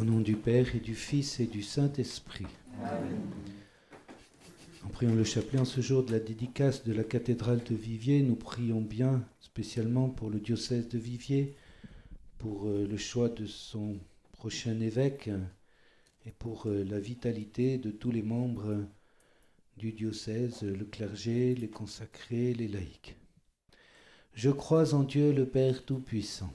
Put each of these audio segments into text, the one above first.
Au nom du Père et du Fils et du Saint-Esprit. En priant le chapelet en ce jour de la dédicace de la cathédrale de Viviers, nous prions bien spécialement pour le diocèse de Viviers, pour euh, le choix de son prochain évêque et pour euh, la vitalité de tous les membres du diocèse, le clergé, les consacrés, les laïcs. Je crois en Dieu le Père Tout-Puissant.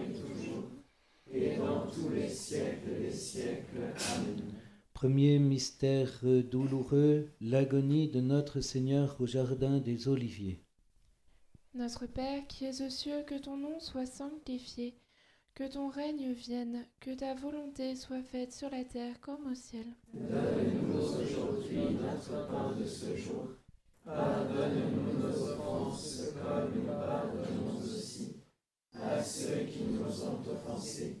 et dans tous les siècles des siècles. Amen. Premier mystère douloureux, l'agonie de notre Seigneur au Jardin des Oliviers. Notre Père qui es aux cieux, que ton nom soit sanctifié, que ton règne vienne, que ta volonté soit faite sur la terre comme au ciel. Donne-nous aujourd'hui notre pain de ce jour. Pardonne-nous nos offenses comme nous pardonnons aussi à ceux qui nous ont offensés.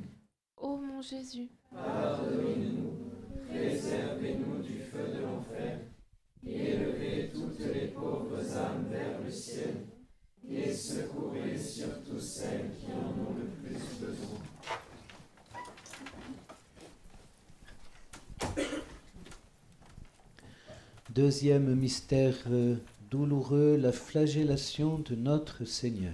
Ô mon Jésus, Pardonnez-nous, préservez-nous du feu de l'enfer, et élevez toutes les pauvres âmes vers le ciel, et secourez surtout celles qui en ont le plus besoin. Deuxième mystère euh, douloureux, la flagellation de notre Seigneur.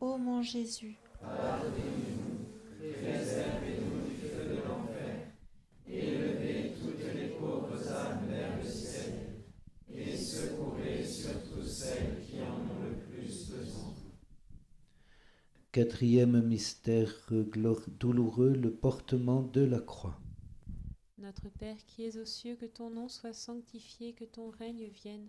Ô mon Jésus, Pardonnez-nous, préservez-nous du feu de l'enfer, élevez toutes les pauvres âmes vers le ciel, et secourez surtout celles qui en ont le plus besoin. Quatrième mystère douloureux, le portement de la croix. Notre Père qui es aux cieux, que ton nom soit sanctifié, que ton règne vienne,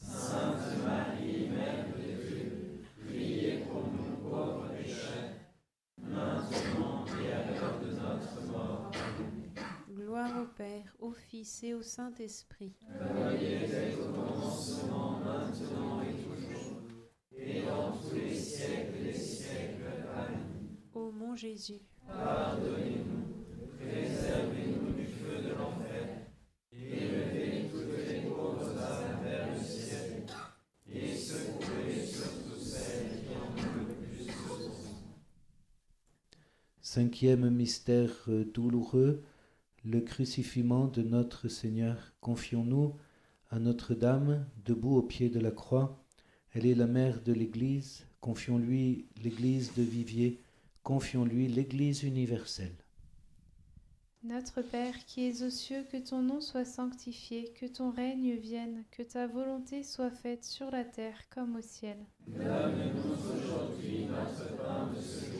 Sainte Marie, Mère de Dieu, priez pour nous pauvres pécheurs, maintenant et à l'heure de notre mort. Gloire au Père, au Fils et au Saint-Esprit. Comme il était au commencement, maintenant et toujours, et dans tous les siècles des siècles. Amen. Ô mon Jésus, Pardonnez-nous, préservez-nous du feu de l'enfer, élevez toutes les pauvres âmes vers le ciel, et secourez surtout celles qui en ont le plus besoin. Cinquième mystère euh, douloureux, le crucifiement de notre Seigneur. Confions-nous à Notre-Dame, debout au pied de la croix. Elle est la mère de l'Église. Confions-lui l'Église de Vivier. Confions-lui l'Église universelle. Notre Père qui es aux cieux, que ton nom soit sanctifié, que ton règne vienne, que ta volonté soit faite sur la terre comme au ciel. Donne-nous aujourd'hui notre pain de ce jour.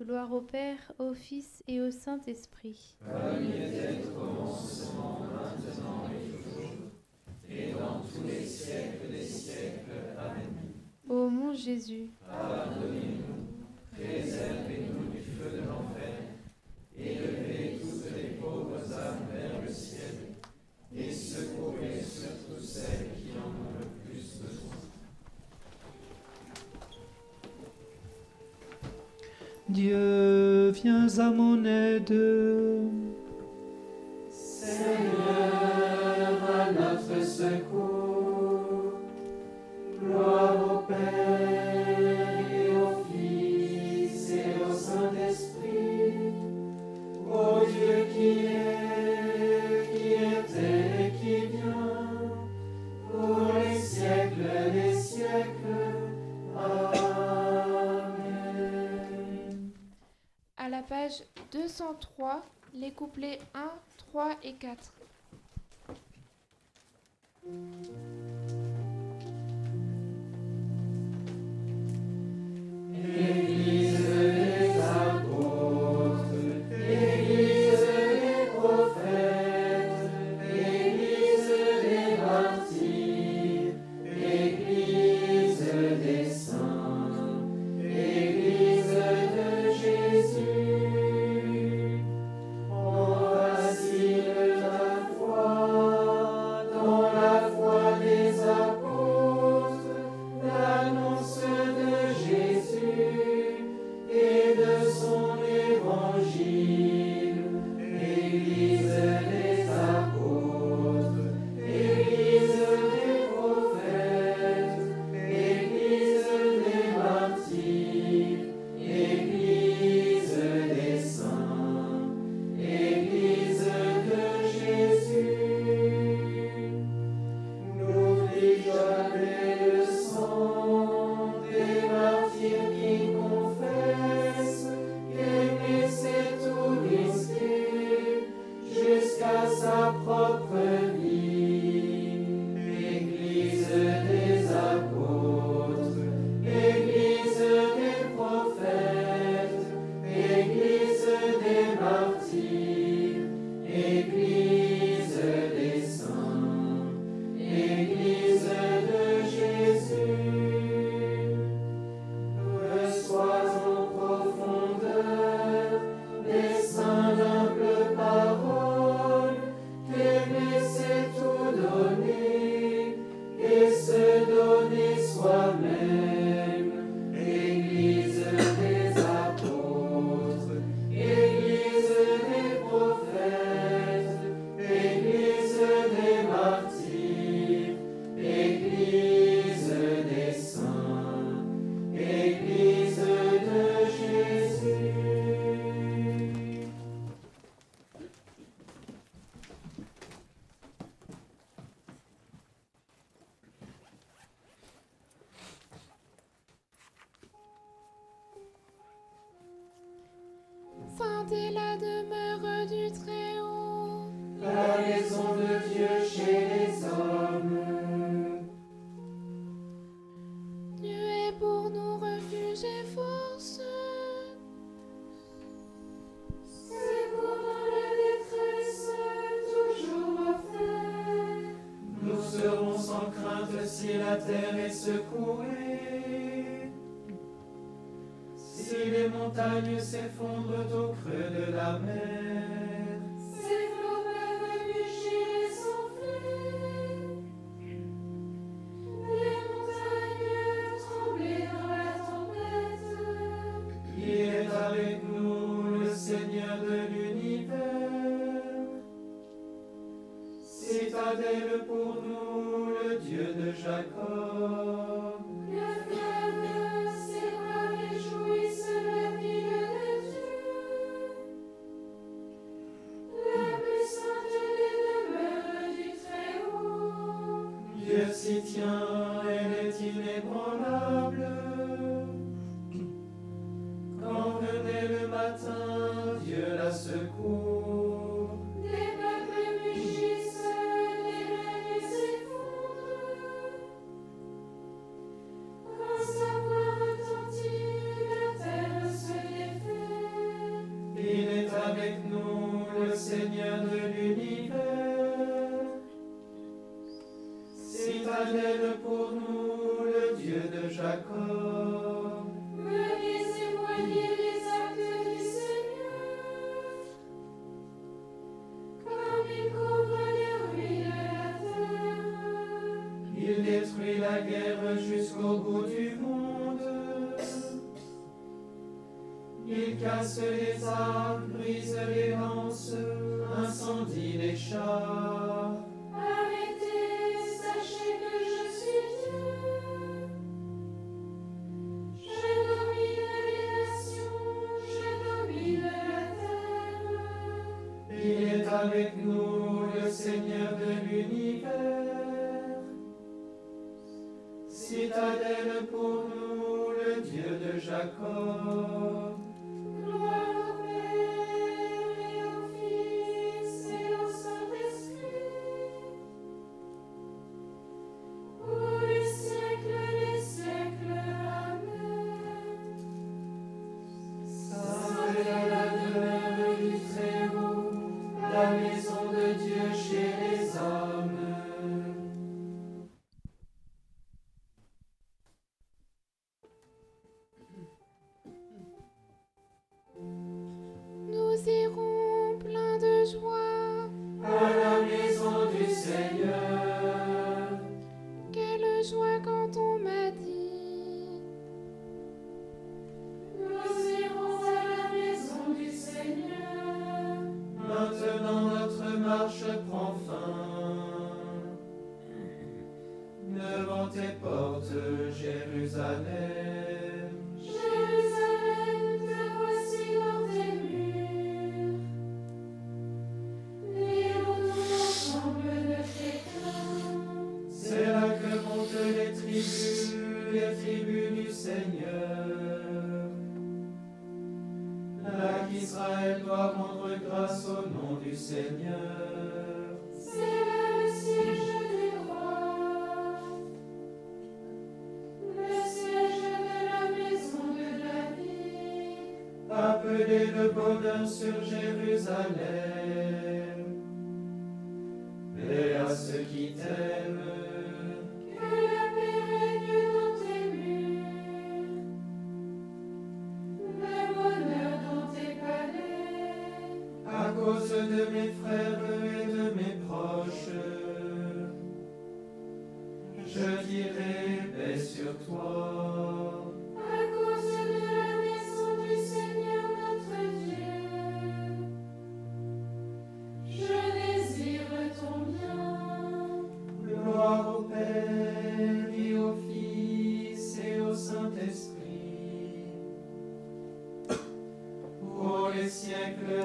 Gloire au Père, au Fils et au Saint-Esprit. Comme il était au commencement, maintenant et toujours, et dans tous les siècles des siècles. Amen. Ô mon Jésus, Pardonnez-nous, préservez-nous du feu de l'enfer, et levez toutes les pauvres âmes vers le ciel, et secourez surtout celles qui en ont le plus besoin. Dieu, viens à mon aide. Seigneur, 103, les couplets 1, 3 et 4. Jacob. Gloire au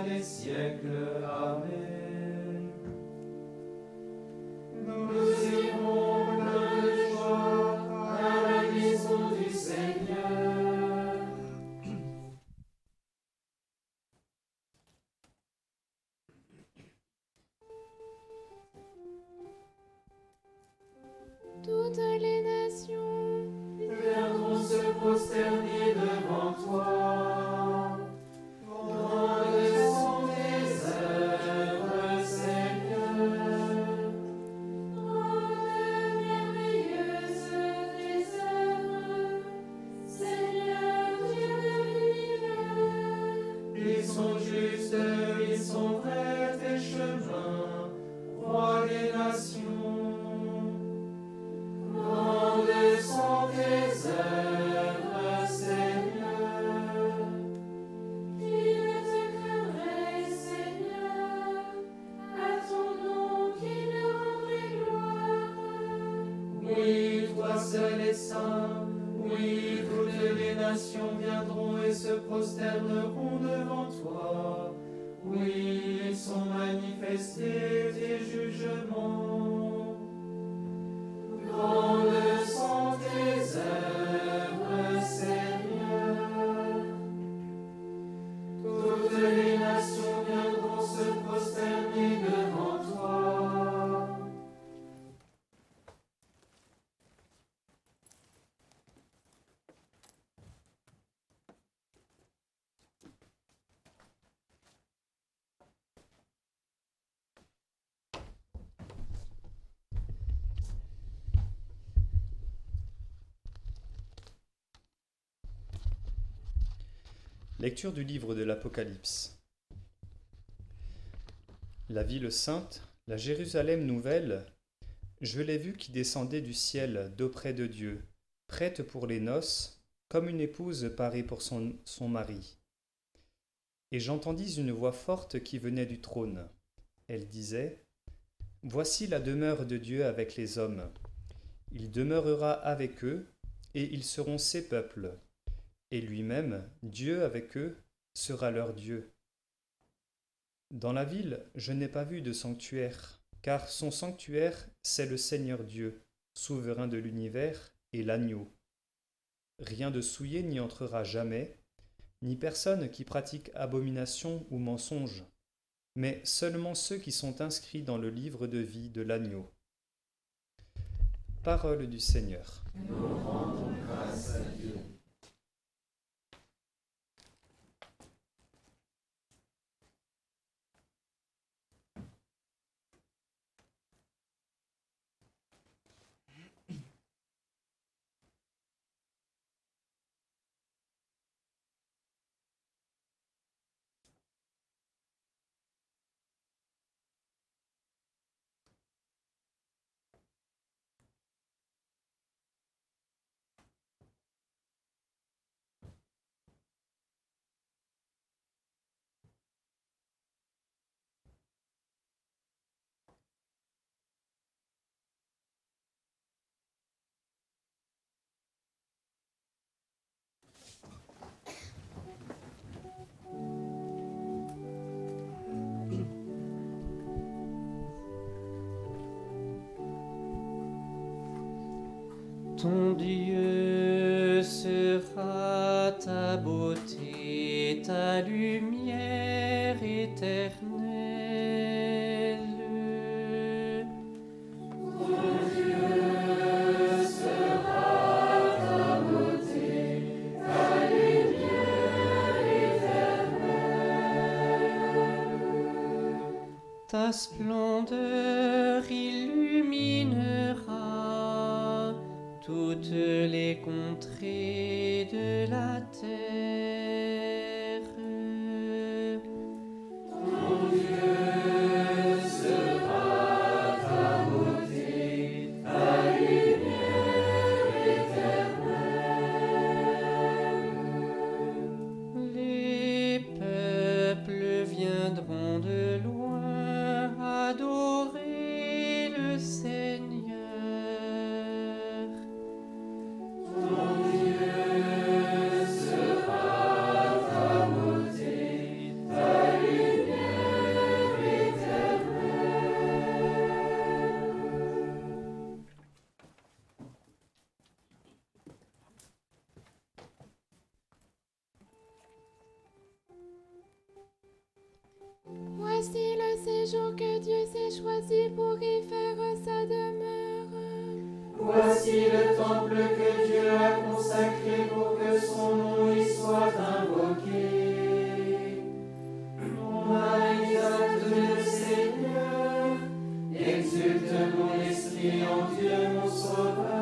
des siècles. Amen. Lecture du livre de l'Apocalypse. La ville sainte, la Jérusalem nouvelle, je l'ai vue qui descendait du ciel d'auprès de Dieu, prête pour les noces, comme une épouse parée pour son, son mari. Et j'entendis une voix forte qui venait du trône. Elle disait, Voici la demeure de Dieu avec les hommes. Il demeurera avec eux, et ils seront ses peuples et lui-même, Dieu avec eux, sera leur Dieu. Dans la ville, je n'ai pas vu de sanctuaire, car son sanctuaire, c'est le Seigneur Dieu, souverain de l'univers, et l'agneau. Rien de souillé n'y entrera jamais, ni personne qui pratique abomination ou mensonge, mais seulement ceux qui sont inscrits dans le livre de vie de l'agneau. Parole du Seigneur. Ton Dieu sera ta beauté, ta lumière. Exulte-nous l'Esprit en Dieu, mon Sauveur.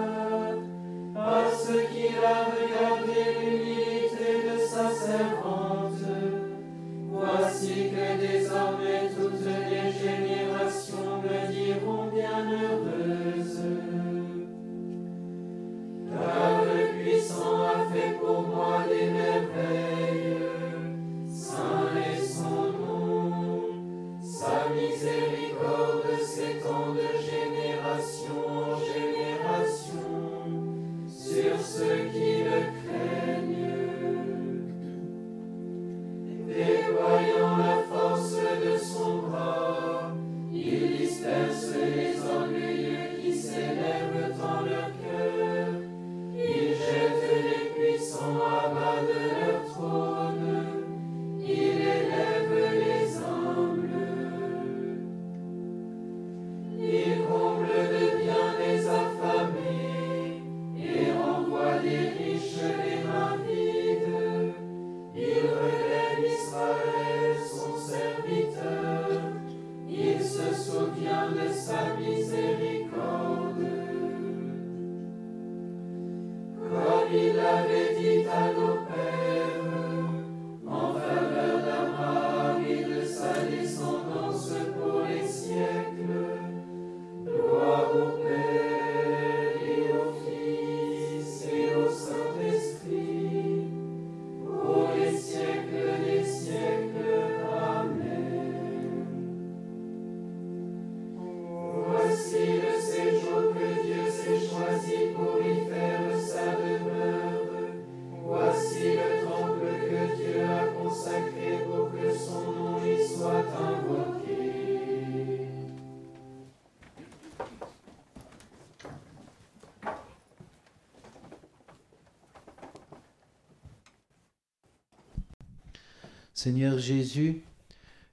Seigneur Jésus,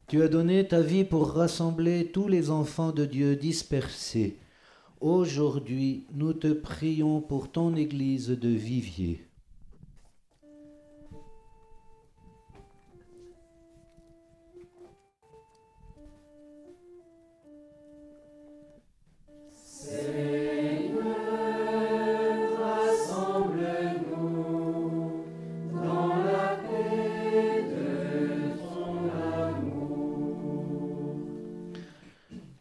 tu as donné ta vie pour rassembler tous les enfants de Dieu dispersés. Aujourd'hui, nous te prions pour ton Église de vivier.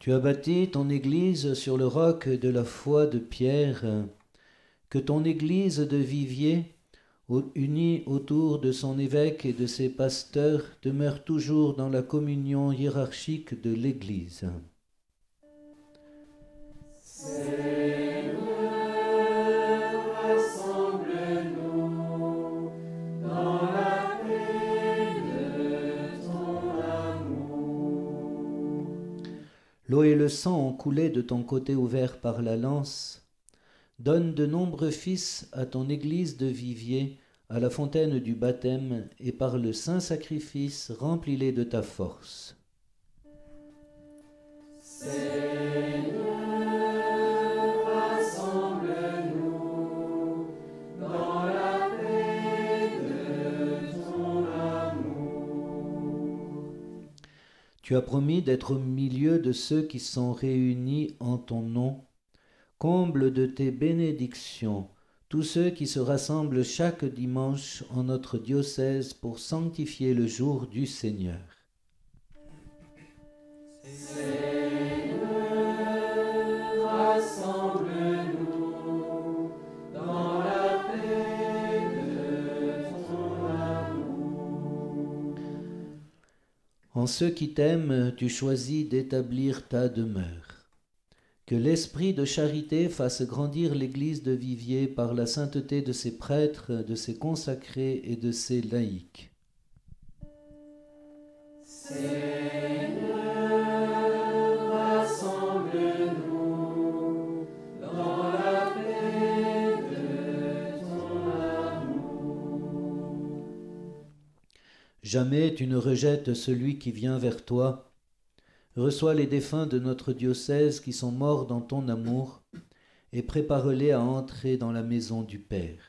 Tu as bâti ton Église sur le roc de la foi de pierre. Que ton Église de vivier, unie autour de son évêque et de ses pasteurs, demeure toujours dans la communion hiérarchique de l'Église. le sang coulait de ton côté ouvert par la lance, donne de nombreux fils à ton église de vivier, à la fontaine du baptême, et par le saint sacrifice remplis-les de ta force. Tu as promis d'être au milieu de ceux qui sont réunis en ton nom. Comble de tes bénédictions tous ceux qui se rassemblent chaque dimanche en notre diocèse pour sanctifier le jour du Seigneur. En ceux qui t'aiment, tu choisis d'établir ta demeure. Que l'esprit de charité fasse grandir l'Église de Vivier par la sainteté de ses prêtres, de ses consacrés et de ses laïcs. Jamais tu ne rejettes celui qui vient vers toi. Reçois les défunts de notre diocèse qui sont morts dans ton amour et prépare-les à entrer dans la maison du Père.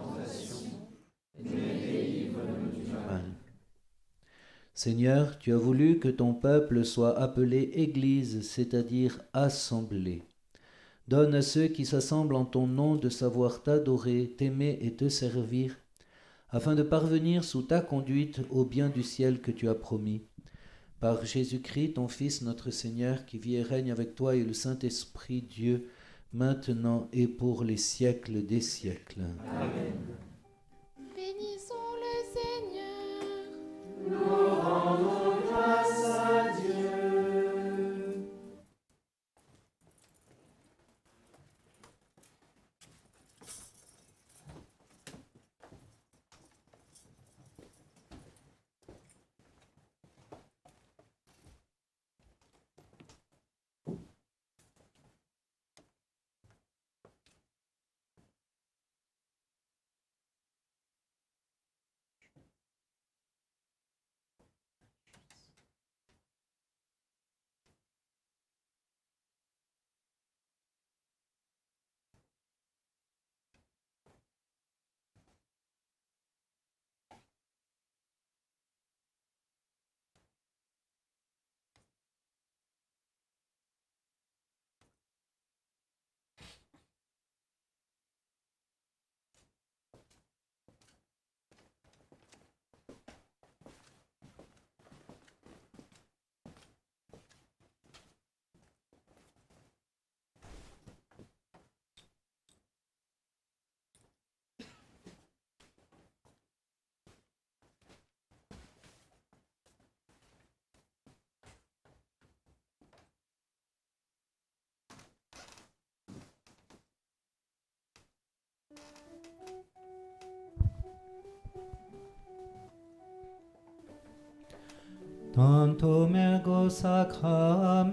Seigneur, tu as voulu que ton peuple soit appelé Église, c'est-à-dire assemblée. Donne à ceux qui s'assemblent en ton nom de savoir t'adorer, t'aimer et te servir, afin de parvenir sous ta conduite au bien du ciel que tu as promis. Par Jésus-Christ, ton Fils, notre Seigneur, qui vit et règne avec toi et le Saint-Esprit, Dieu, maintenant et pour les siècles des siècles. Bénissons le Seigneur. quantum ego sacramentum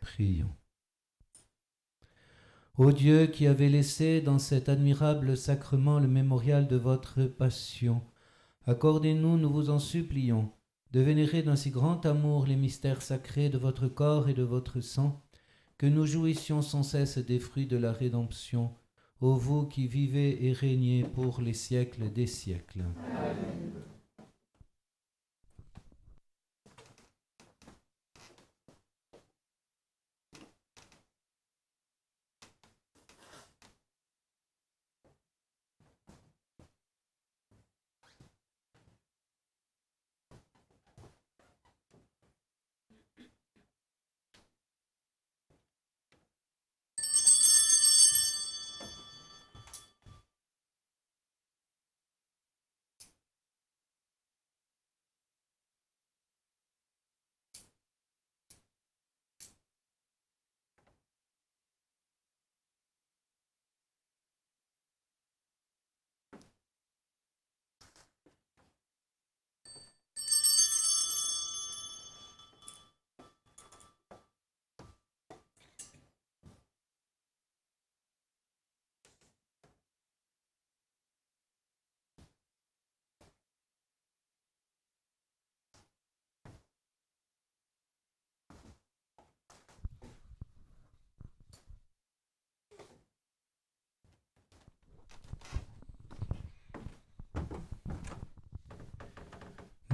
Prions. Ô Dieu qui avez laissé dans cet admirable sacrement le mémorial de votre passion, accordez-nous, nous vous en supplions, de vénérer d'un si grand amour les mystères sacrés de votre corps et de votre sang, que nous jouissions sans cesse des fruits de la rédemption, ô vous qui vivez et régnez pour les siècles des siècles.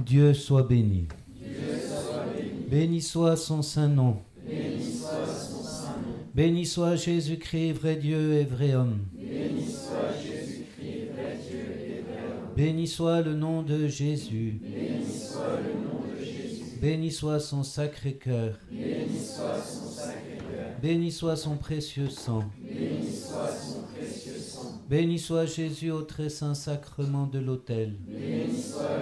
Dieu soit béni. Béni soit son saint nom. Béni soit Jésus-Christ, vrai Dieu et vrai homme. Béni soit le nom de Jésus. Béni soit son sacré cœur. Béni soit son précieux sang. Béni soit Jésus au très saint sacrement de l'autel. Béni soit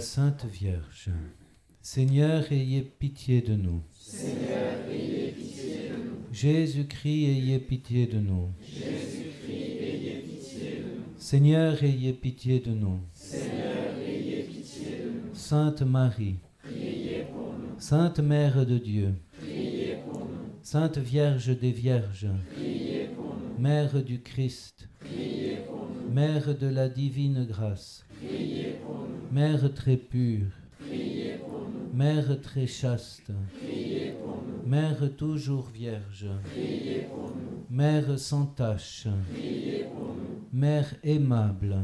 Sainte Vierge. Seigneur, ayez pitié de nous. Seigneur, ayez pitié de nous. Jésus-Christ, ayez pitié de nous. Seigneur, ayez pitié de nous. Sainte Marie. Sainte Mère de Dieu. Sainte Vierge des Vierges. Mère du Christ. Mère de la divine grâce, Priez Mère très pure. Mère très chaste. Mère toujours vierge. Mère sans tache. Mère aimable.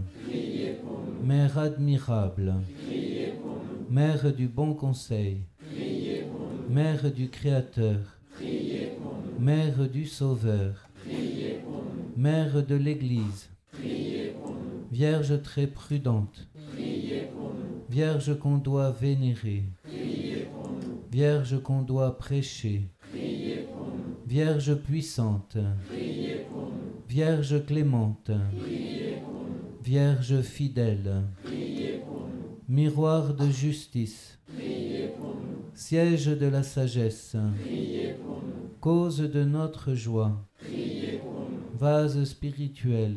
Mère admirable. Mère du bon conseil. Mère du Créateur. Mère du Sauveur. Mère de l'Église. Vierge très prudente. Vierge qu'on doit vénérer. Vierge qu'on doit prêcher. Vierge puissante. Vierge clémente. Vierge fidèle, miroir de justice, siège de la sagesse, cause de notre joie, vase spirituel,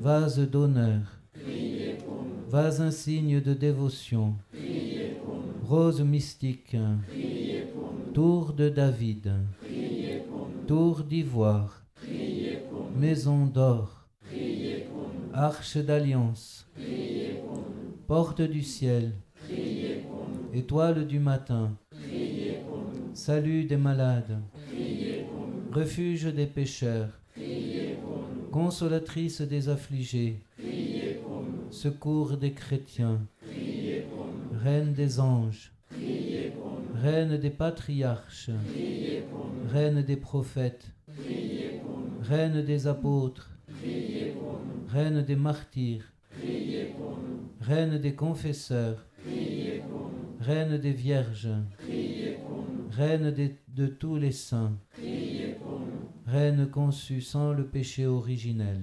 vase d'honneur, vase insigne de dévotion, rose mystique, tour de David, tour d'ivoire, maison d'or, arche d'alliance, porte du ciel, étoile du matin, salut des malades, refuge des pécheurs, consolatrice des affligés. Secours des chrétiens, reine des anges, reine des patriarches, reine des prophètes, reine des apôtres, reine des martyrs, reine des confesseurs, reine des vierges, reine de tous les saints, reine conçue sans le péché originel.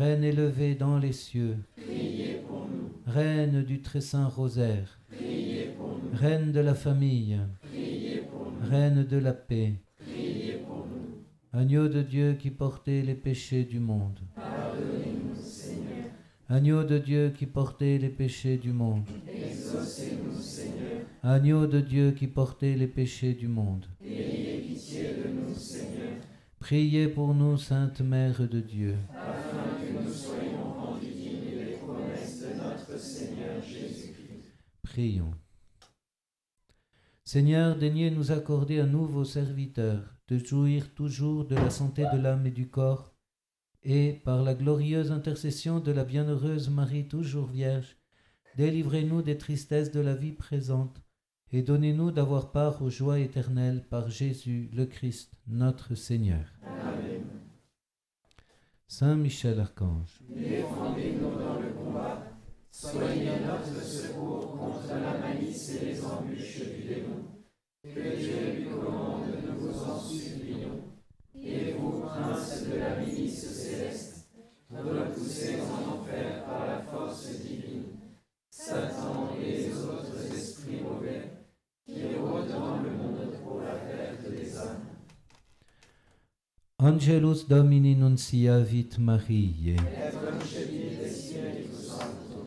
Reine élevée dans les cieux, Priez pour nous. reine du très saint rosaire, Priez pour nous. reine de la famille, Priez pour nous. reine de la paix, Priez pour nous. agneau de Dieu qui portait les péchés du monde, Pardonnez-nous, Seigneur. agneau de Dieu qui portait les péchés du monde, Exaucez-nous, Seigneur. agneau de Dieu qui portait les péchés du monde. Nous, Seigneur, Priez pour nous, Sainte Mère de Dieu. Prions. Seigneur, daignez nous accorder à nous, vos serviteurs, de jouir toujours de la santé de l'âme et du corps, et, par la glorieuse intercession de la bienheureuse Marie toujours Vierge, délivrez-nous des tristesses de la vie présente, et donnez-nous d'avoir part aux joies éternelles par Jésus le Christ, notre Seigneur. Amen. Saint Michel Archange, Défendez-nous. Soyez notre secours contre la malice et les embûches du démon. Que Dieu lui commande, nous vous en supplions. Et vous, prince de la milice céleste, repoussés en enfer par la force divine, Satan et les autres esprits mauvais qui rôdent dans le monde pour la perte des âmes. Angelus Domini nunciavit Mariae. Et concepit de Spiritus Sancto.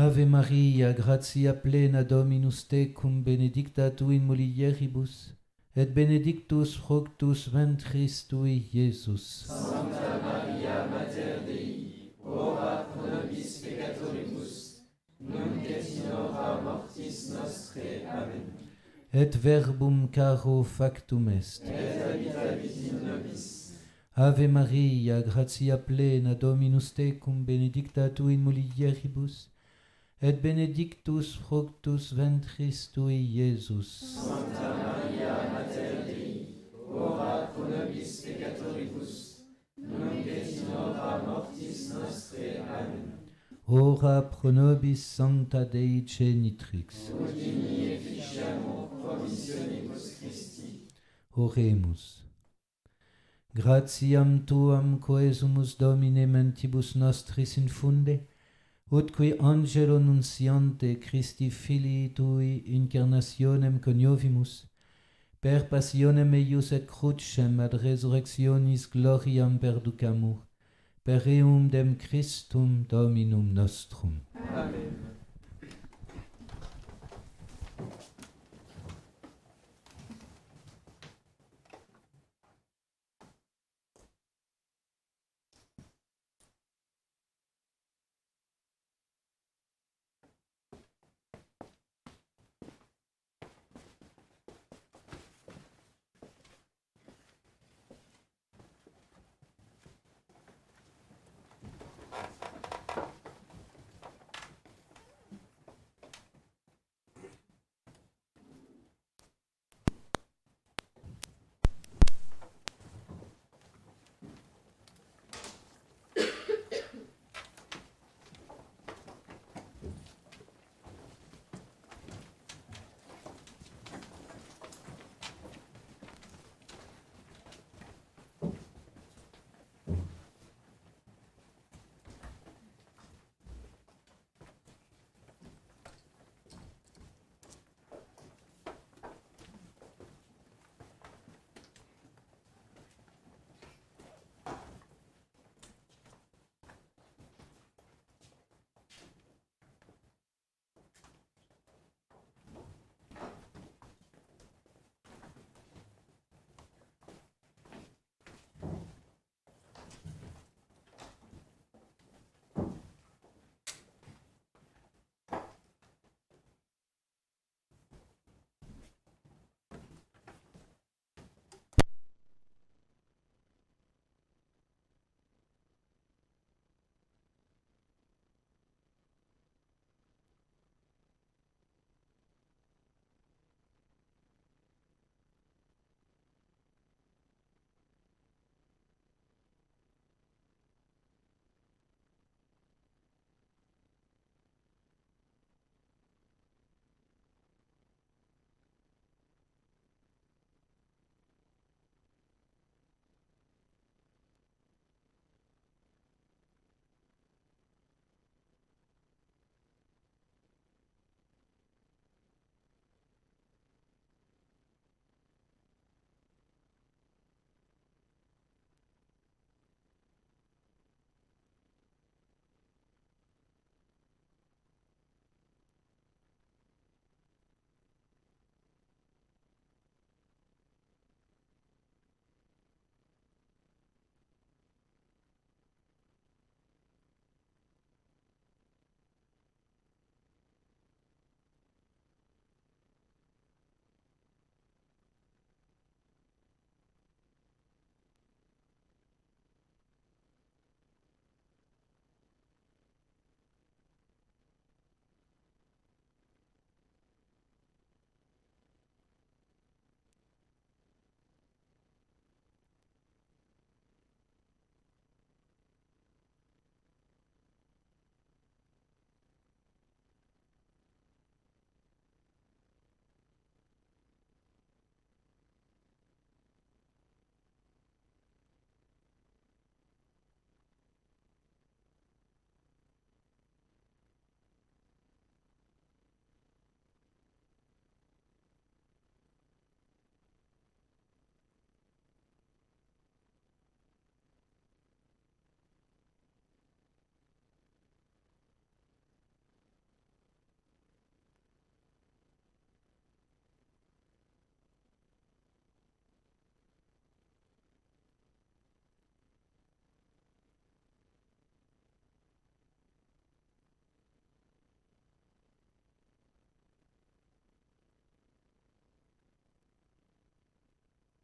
Ave Maria, gratia plena Dominus tecum, benedicta tu in mulieribus, et benedictus fructus ventris tui, Iesus. Sancta Maria Mater Dei, ora pro nobis peccatoribus, nunc in hora mortis nostrae. Amen. Et verbum caro factum est. Et habitavit in nobis. Ave Maria, gratia plena Dominus tecum, benedicta tu in mulieribus, et benedictus fructus ventris tui, Iesus. Sancta Maria Mater Dei, ora pro nobis peccatoribus, nunc et in mortis nostrae. Amen. Ora pro nobis sancta Dei genitrix. Udini promissionibus Christi. Oremus. Gratiam tuam coesumus Domine mentibus nostris infunde, ut qui angelo nunciante Christi Filii Tui incarnationem coniovimus, per passionem eius et crucem ad resurrectionis gloriam perducamur, per eum dem Christum Dominum nostrum. Amen.